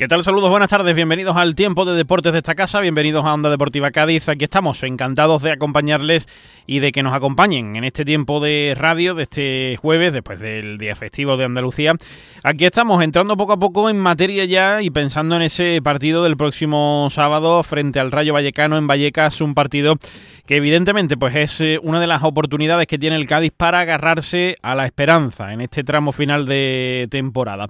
¿Qué tal? Saludos, buenas tardes, bienvenidos al tiempo de deportes de esta casa, bienvenidos a Onda Deportiva Cádiz. Aquí estamos, encantados de acompañarles y de que nos acompañen en este tiempo de radio de este jueves, después del día festivo de Andalucía. Aquí estamos entrando poco a poco en materia ya y pensando en ese partido del próximo sábado frente al Rayo Vallecano en Vallecas, un partido que evidentemente pues es eh, una de las oportunidades que tiene el Cádiz para agarrarse a la esperanza en este tramo final de temporada.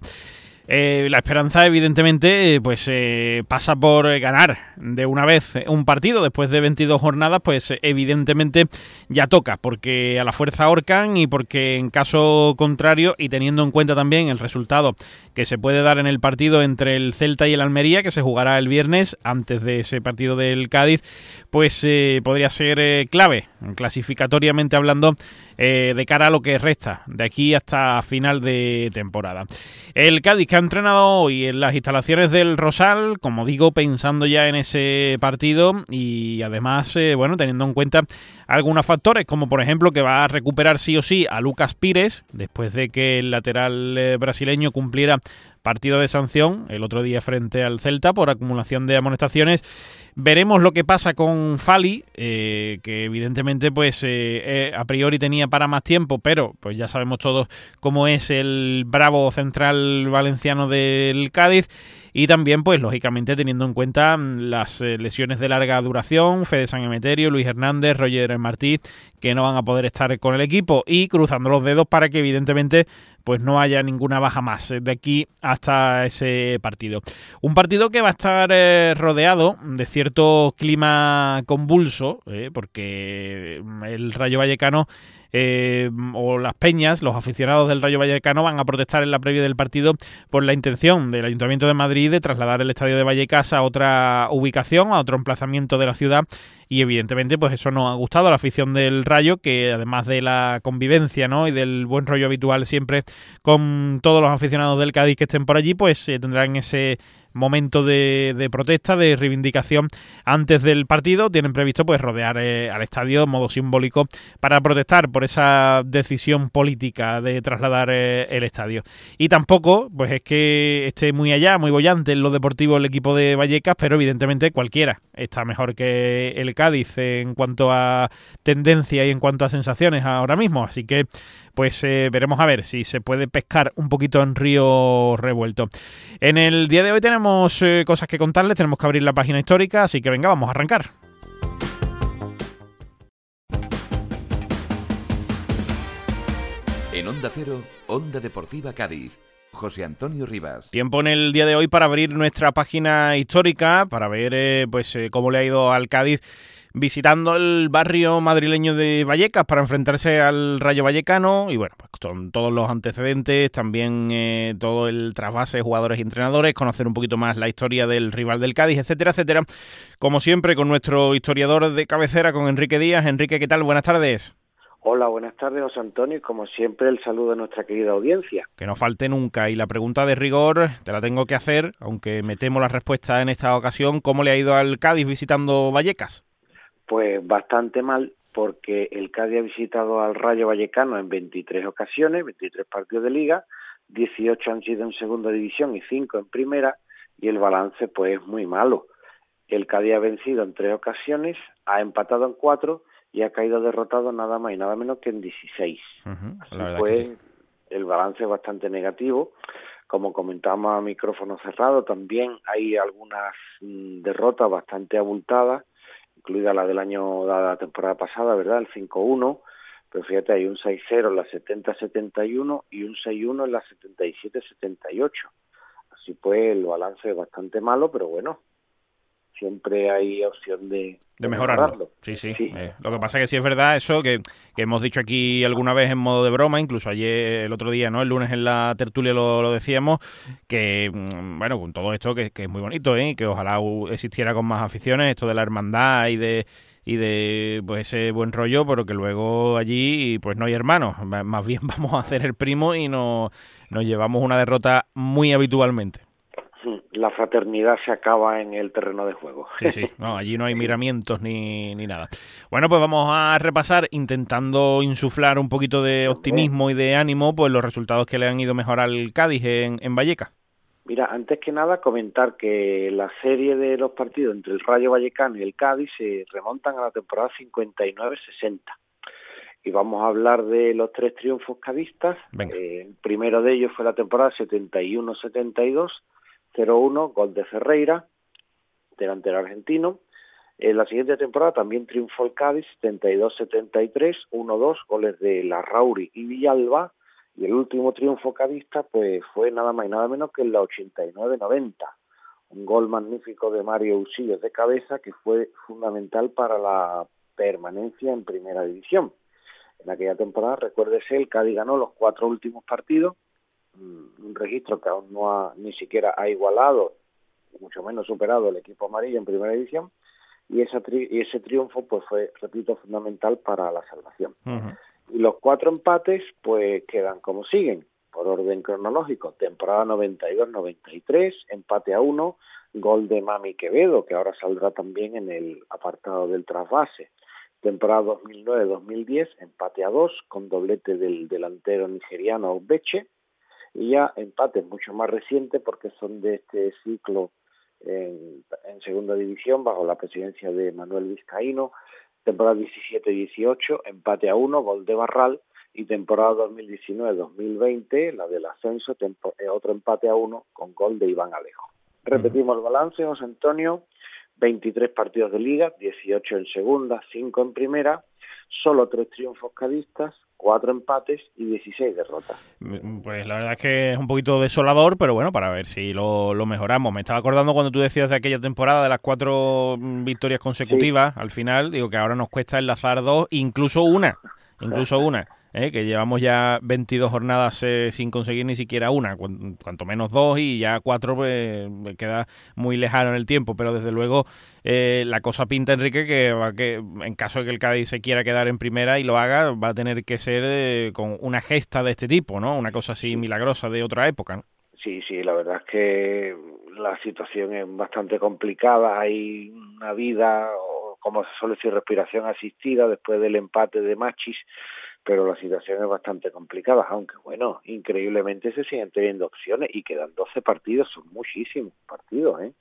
Eh, la esperanza, evidentemente, pues eh, pasa por ganar de una vez un partido. Después de 22 jornadas, pues evidentemente ya toca, porque a la fuerza ahorcan y porque en caso contrario, y teniendo en cuenta también el resultado que se puede dar en el partido entre el Celta y el Almería, que se jugará el viernes antes de ese partido del Cádiz, pues eh, podría ser clave, clasificatoriamente hablando, de cara a lo que resta de aquí hasta final de temporada. El Cádiz que ha entrenado hoy en las instalaciones del Rosal, como digo, pensando ya en ese partido y además, eh, bueno, teniendo en cuenta algunos factores, como por ejemplo que va a recuperar sí o sí a Lucas Pires, después de que el lateral eh, brasileño cumpliera partido de sanción el otro día frente al Celta por acumulación de amonestaciones. Veremos lo que pasa con Fali, eh, que evidentemente pues eh, a priori tenía para más tiempo, pero pues ya sabemos todos cómo es el bravo central valenciano del Cádiz y también, pues lógicamente teniendo en cuenta mm, las eh, lesiones de larga duración, Fede San Emeterio, Luis Hernández, Roger Martí, que no van a poder estar con el equipo y cruzando los dedos para que evidentemente pues no haya ninguna baja más eh, de aquí hasta ese partido. Un partido que va a estar eh, rodeado de cierto clima convulso, porque mm, el Rayo Vallecano eh, o las peñas, los aficionados del Rayo Vallecano van a protestar en la previa del partido por la intención del Ayuntamiento de Madrid de trasladar el estadio de Vallecas a otra ubicación, a otro emplazamiento de la ciudad y evidentemente pues eso no ha gustado a la afición del Rayo que además de la convivencia ¿no? y del buen rollo habitual siempre con todos los aficionados del Cádiz que estén por allí pues eh, tendrán ese momento de, protesta, de reivindicación antes del partido. Tienen previsto pues rodear eh, al estadio en modo simbólico para protestar por esa decisión política de trasladar eh, el estadio. Y tampoco pues es que esté muy allá, muy bollante en lo deportivo el equipo de Vallecas, pero evidentemente cualquiera está mejor que el Cádiz en cuanto a tendencia y en cuanto a sensaciones ahora mismo. Así que pues eh, veremos a ver si se puede pescar un poquito en río revuelto. En el día de hoy tenemos eh, cosas que contarles, tenemos que abrir la página histórica, así que venga, vamos a arrancar. En Onda Cero, Onda Deportiva Cádiz. José Antonio Rivas. Tiempo en el día de hoy para abrir nuestra página histórica, para ver eh, pues cómo le ha ido al Cádiz visitando el barrio madrileño de Vallecas para enfrentarse al Rayo Vallecano y bueno, pues con todos los antecedentes, también eh, todo el trasvase jugadores y entrenadores, conocer un poquito más la historia del rival del Cádiz, etcétera, etcétera. Como siempre, con nuestro historiador de cabecera, con Enrique Díaz. Enrique, ¿qué tal? Buenas tardes. Hola, buenas tardes, José Antonio, y como siempre el saludo a nuestra querida audiencia. Que no falte nunca, y la pregunta de rigor te la tengo que hacer, aunque me temo la respuesta en esta ocasión, ¿cómo le ha ido al Cádiz visitando Vallecas? Pues bastante mal, porque el Cádiz ha visitado al Rayo Vallecano en 23 ocasiones, 23 partidos de liga, 18 han sido en segunda división y 5 en primera, y el balance pues es muy malo. El Cádiz ha vencido en tres ocasiones, ha empatado en cuatro y ha caído derrotado nada más y nada menos que en 16. Así pues, el balance es bastante negativo. Como comentamos a micrófono cerrado, también hay algunas mm, derrotas bastante abultadas incluida la del año, de la temporada pasada, ¿verdad? El 5-1, pero fíjate, hay un 6-0 en la 70-71 y un 6-1 en la 77-78. Así pues, el balance es bastante malo, pero bueno, siempre hay opción de, de mejorarlo. Sí, sí. Eh, lo que pasa es que sí es verdad eso que, hemos dicho aquí alguna vez en modo de broma, incluso ayer, el otro día, ¿no? El lunes en la tertulia lo, decíamos, que, mm, bueno, con todo esto que, es muy bonito, ¿eh? Que ojalá existiera con más aficiones, esto de la hermandad y de y de pues ese buen rollo, pero que luego allí pues no hay hermanos, más bien vamos a hacer el primo y nos, nos llevamos una derrota muy habitualmente. La fraternidad se acaba en el terreno de juego. Sí, sí, no, allí no hay miramientos ni, ni nada. Bueno, pues vamos a repasar, intentando insuflar un poquito de optimismo y de ánimo, pues los resultados que le han ido mejor al Cádiz en, en Valleca. Mira, antes que nada comentar que la serie de los partidos entre el Rayo Vallecano y el Cádiz se remontan a la temporada 59-60 y vamos a hablar de los tres triunfos cadistas. Eh, el primero de ellos fue la temporada 71-72, 0-1, gol de Ferreira, delantero argentino. En la siguiente temporada también triunfó el Cádiz, 72-73, 1-2, goles de Larrauri y Villalba. Y el último triunfo cadista pues fue nada más y nada menos que en la 89-90. Un gol magnífico de Mario Usillos de cabeza que fue fundamental para la permanencia en primera división. En aquella temporada, recuérdese, el Cádiz ganó los cuatro últimos partidos, un registro que aún no ha, ni siquiera ha igualado, mucho menos superado el equipo amarillo en primera división, y, esa y ese triunfo pues fue, repito, fundamental para la salvación. Y los cuatro empates pues quedan como siguen, por orden cronológico, temporada 92-93, empate a uno, gol de Mami Quevedo, que ahora saldrá también en el apartado del trasvase. Temporada 2009-2010, empate a dos, con doblete del delantero nigeriano Beche, y ya empates mucho más recientes porque son de este ciclo en, segunda división bajo la presidencia de Manuel Vizcaíno, temporada 17-18, empate a uno, gol de Barral, y temporada 2019-2020, la del ascenso, eh, otro empate a uno con gol de Iván Alejo. Repetimos el balance, José Antonio, 23 partidos de liga, 18 en segunda, 5 en primera, solo 3 triunfos cadistas, 4 empates y 16 derrotas. Mm, pues la verdad es que es un poquito desolador, pero bueno, para ver si lo, mejoramos. Me estaba acordando cuando tú decías de aquella temporada de las cuatro mm, victorias consecutivas, al final, digo que ahora nos cuesta enlazar dos, incluso una, incluso una. ¿Eh? que llevamos ya 22 jornadas eh, sin conseguir ni siquiera una, cuanto menos dos y ya cuatro pues queda muy lejano en el tiempo, pero desde luego eh, la cosa pinta, Enrique, que, va que en caso de que el Cádiz se quiera quedar en primera y lo haga, va a tener que ser con una gesta de este tipo, ¿no? Una cosa así milagrosa de otra época. Sí, sí, la verdad es que la situación es bastante complicada, hay una vida, como se suele decir, respiración asistida después del empate de Machis, pero la situación es bastante complicada, aunque bueno, increíblemente se siguen teniendo opciones y quedan 12 partidos, son muchísimos partidos, ¿eh?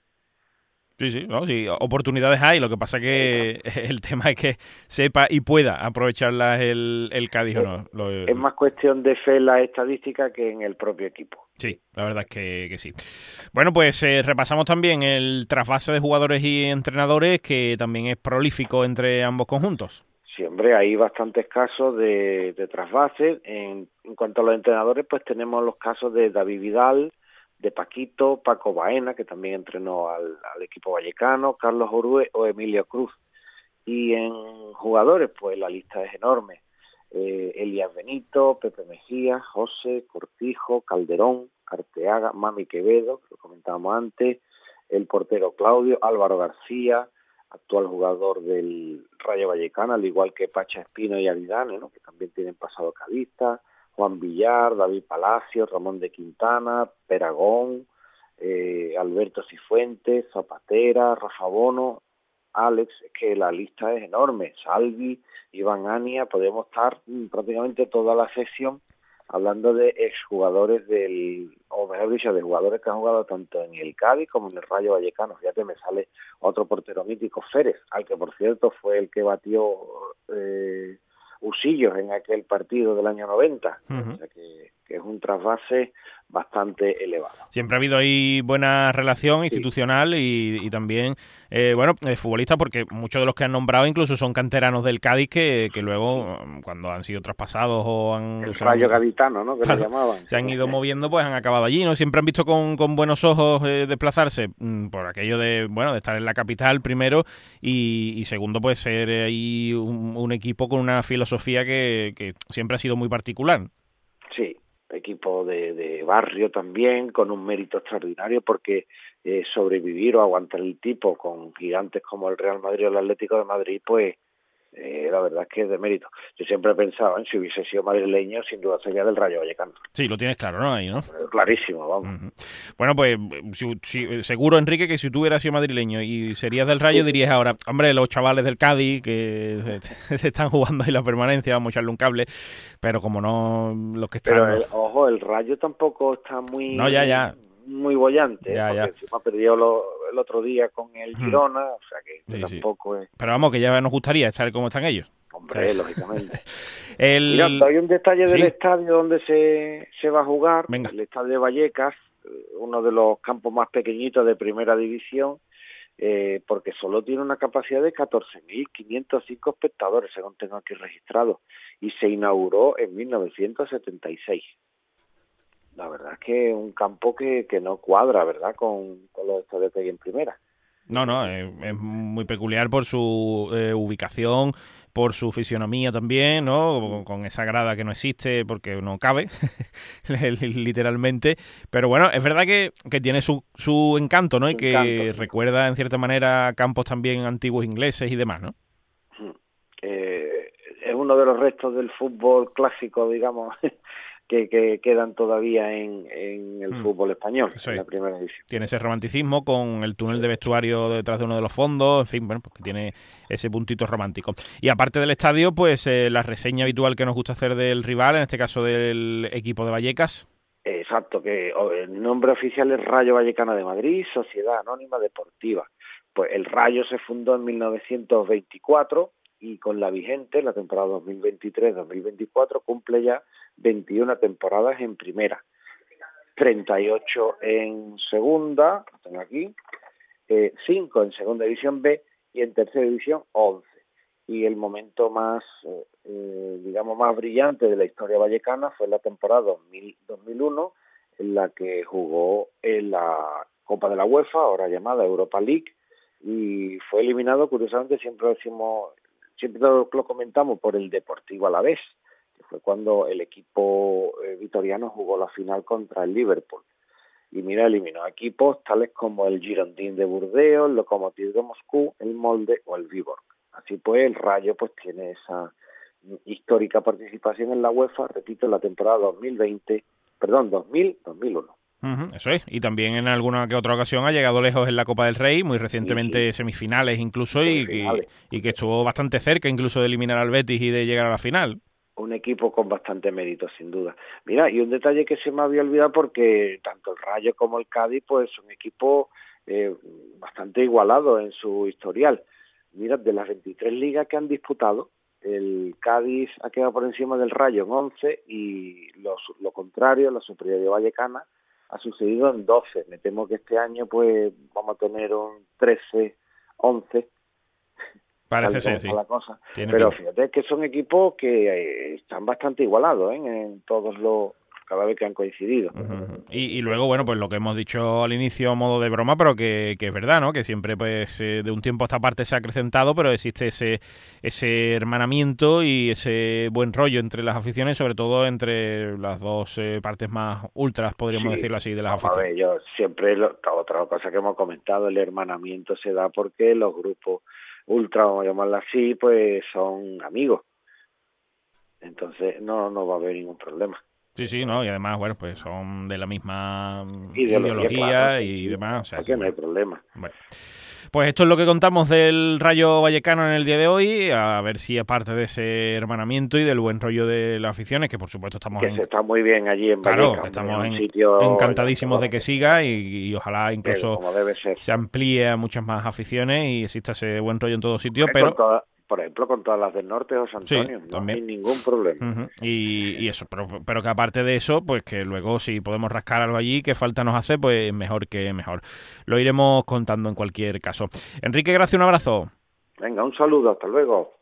Sí, sí, no, sí, oportunidades hay, lo que pasa que el tema es que sepa y pueda aprovecharlas el, el Cádiz o no. Es más cuestión de fe en la estadística que en el propio equipo. Sí, la verdad es que, que sí. Bueno, pues eh, repasamos también el trasvase de jugadores y entrenadores, que también es prolífico entre ambos conjuntos. Sí, hombre, hay bastantes casos de, de trasvase. En, cuanto a los entrenadores, pues tenemos los casos de David Vidal, de Paquito, Paco Baena, que también entrenó al, equipo vallecano, Carlos Orue o Emilio Cruz. Y en jugadores, pues la lista es enorme. Eh, Elías Benito, Pepe Mejía, José, Cortijo, Calderón, Carteaga, Mami Quevedo, que lo comentábamos antes, el portero Claudio, Álvaro García, actual jugador del Rayo Vallecano, al igual que Pacha Espino y Aridane, que también tienen pasado cadista, Juan Villar, David Palacio, Ramón de Quintana, Peragón, eh, Alberto Cifuentes, Zapatera, Rafa Bono, Alex, que la lista es enorme, Salvi, Iván Ania, podemos estar mm, prácticamente toda la sesión hablando de exjugadores del, o mejor dicho, de jugadores que han jugado tanto en el Cádiz como en el Rayo Vallecano. Fíjate, me sale otro portero mítico, Férez, al que por cierto fue el que batió eh, Usillos en aquel partido del año 90. O sea que, que es un trasvase bastante elevado. Siempre ha habido ahí buena relación institucional y, también, eh, bueno, eh, futbolista, porque muchos de los que han nombrado incluso son canteranos del Cádiz que, luego, cuando han sido traspasados o han... El rayo gaditano, ¿no? Que llamaban. Se han ido moviendo, pues han acabado allí, ¿no? Siempre han visto con, buenos ojos eh, desplazarse mm, por aquello de, bueno, de estar en la capital primero y, segundo, pues ser ahí un, equipo con una filosofía que, que siempre ha sido muy particular. Sí, equipo de, barrio también, con un mérito extraordinario porque eh, sobrevivir o aguantar el tipo con gigantes como el Real Madrid o el Atlético de Madrid, pues eh, la verdad es que es de mérito. Yo siempre he pensado, en si hubiese sido madrileño, sin duda sería del Rayo Vallecano. Sí, lo tienes claro, ¿no? Ahí, ¿no? Clarísimo, vamos. Bueno, pues seguro, Enrique, que si tú hubieras sido madrileño y serías del Rayo, dirías ahora, hombre, los chavales del Cádiz que se, están jugando ahí la permanencia, vamos a echarle un cable, pero como no, los que están... Pero, ojo, el Rayo tampoco está muy... No, ya, ya muy bollante, ya, ya. encima perdió el otro día con el Girona, o sea que tampoco es... Pero vamos, que ya nos gustaría estar como están ellos. Hombre, lógicamente. el... Mira, hay un detalle del estadio donde se, se va a jugar, el estadio de Vallecas, eh, uno de los campos más pequeñitos de primera división, eh, porque solo tiene una capacidad de 14.505 espectadores, según tengo aquí registrado, y se inauguró en 1976 la verdad es que es un campo que, que no cuadra, ¿verdad?, con, los estadios que hay en primera. No, no, es, muy peculiar por su eh, ubicación, por su fisionomía también, ¿no? Con, esa grada que no existe porque no cabe, literalmente. Pero bueno, es verdad que, que tiene su, su encanto, ¿no? Y que recuerda en cierta manera campos también antiguos ingleses y demás, ¿no? Eh, es uno de los restos del fútbol clásico, digamos, que, quedan todavía en, el mm. fútbol español, en la primera división. Tiene ese romanticismo con el túnel de vestuario detrás de uno de los fondos, en fin, bueno, pues que tiene ese puntito romántico. Y aparte del estadio, pues eh, la reseña habitual que nos gusta hacer del rival, en este caso del equipo de Vallecas. Exacto, que el nombre oficial es Rayo Vallecano de Madrid, Sociedad Anónima Deportiva. Pues el Rayo se fundó en 1924 y con la vigente, la temporada 2023-2024, cumple ya 21 temporadas en primera, 38 en segunda, tengo aquí, 5 eh, en segunda división B y en tercera división 11. Y el momento más, eh, eh, digamos, más brillante de la historia vallecana fue la temporada 2000, 2001, en la que jugó en la Copa de la UEFA, ahora llamada Europa League, y fue eliminado, curiosamente, siempre decimos siempre lo, comentamos por el Deportivo a la vez, que fue cuando el equipo eh, vitoriano jugó la final contra el Liverpool. Y mira, eliminó equipos tales como el Girondin de Burdeos, el Lokomotiv de Moscú, el Molde o el Viborg. Así pues, el Rayo pues tiene esa histórica participación en la UEFA, repito, en la temporada 2020, perdón, 2000-2001 eso es, y también en alguna que otra ocasión ha llegado lejos en la Copa del Rey, muy recientemente semifinales incluso, Y, que estuvo bastante cerca incluso de eliminar al Betis y de llegar a la final. Un equipo con bastante mérito, sin duda. Mira, y un detalle que se me había olvidado porque tanto el Rayo como el Cádiz, pues son equipos eh, bastante igualados en su historial. Mira, de las 23 ligas que han disputado, el Cádiz ha quedado por encima del Rayo en 11 y lo contrario, la superioridad vallecana, ha sucedido en 12. Me temo que este año pues vamos a tener un 13, 11. Parece ser, sí. La cosa. Pero fíjate que son equipos que eh, están bastante igualados ¿eh? en todos los, cada vez que han coincidido. y, luego, bueno, pues lo que hemos dicho al inicio a modo de broma, pero que, es verdad, ¿no? Que siempre, pues, eh, de un tiempo a esta parte se ha acrecentado, pero existe ese, ese hermanamiento y ese buen rollo entre las aficiones, sobre todo entre las dos eh, partes más ultras, podríamos decirlo así, de las aficiones. A ver, yo siempre, otra cosa que hemos comentado, el hermanamiento se da porque los grupos ultra, vamos a llamarlo así, pues son amigos. Entonces no, no va a haber ningún problema. Sí, sí, no, y además, bueno, pues son de la misma ideología, y demás. O sea, que no hay problema. Bueno. Pues esto es lo que contamos del Rayo Vallecano en el día de hoy, a ver si aparte de ese hermanamiento y del buen rollo de las aficiones, que por supuesto estamos... Que se está muy bien allí en Claro, estamos en, encantadísimos de que siga y, ojalá incluso se amplíe a muchas más aficiones y exista ese buen rollo en todos sitios, pero por ejemplo, con todas las del norte o San Antonio, no hay ningún problema. y, eso, pero, pero, que aparte de eso, pues que luego si podemos rascar algo allí que falta nos hace, pues mejor que mejor. Lo iremos contando en cualquier caso. Enrique, gracias, un abrazo. Venga, un saludo, hasta luego.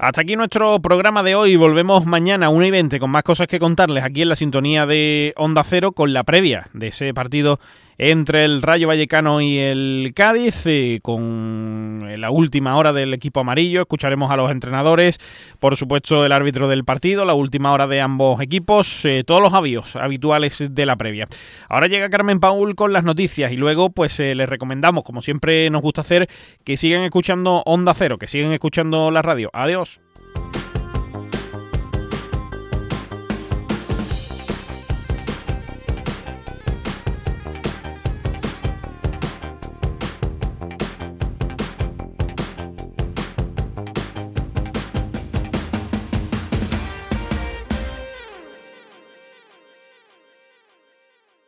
Hasta aquí nuestro programa de hoy. Volvemos mañana a 1 y 20 con más cosas que contarles aquí en la sintonía de Onda Cero con la previa de ese partido entre el Rayo Vallecano y el Cádiz, eh, con la última hora del equipo amarillo. Escucharemos a los entrenadores, por supuesto el árbitro del partido, la última hora de ambos equipos, eh, todos los avíos habituales de la previa. Ahora llega Carmen Paul con las noticias y luego pues eh, les recomendamos, como siempre nos gusta hacer, que sigan escuchando Onda Cero, que sigan escuchando la radio. Adiós.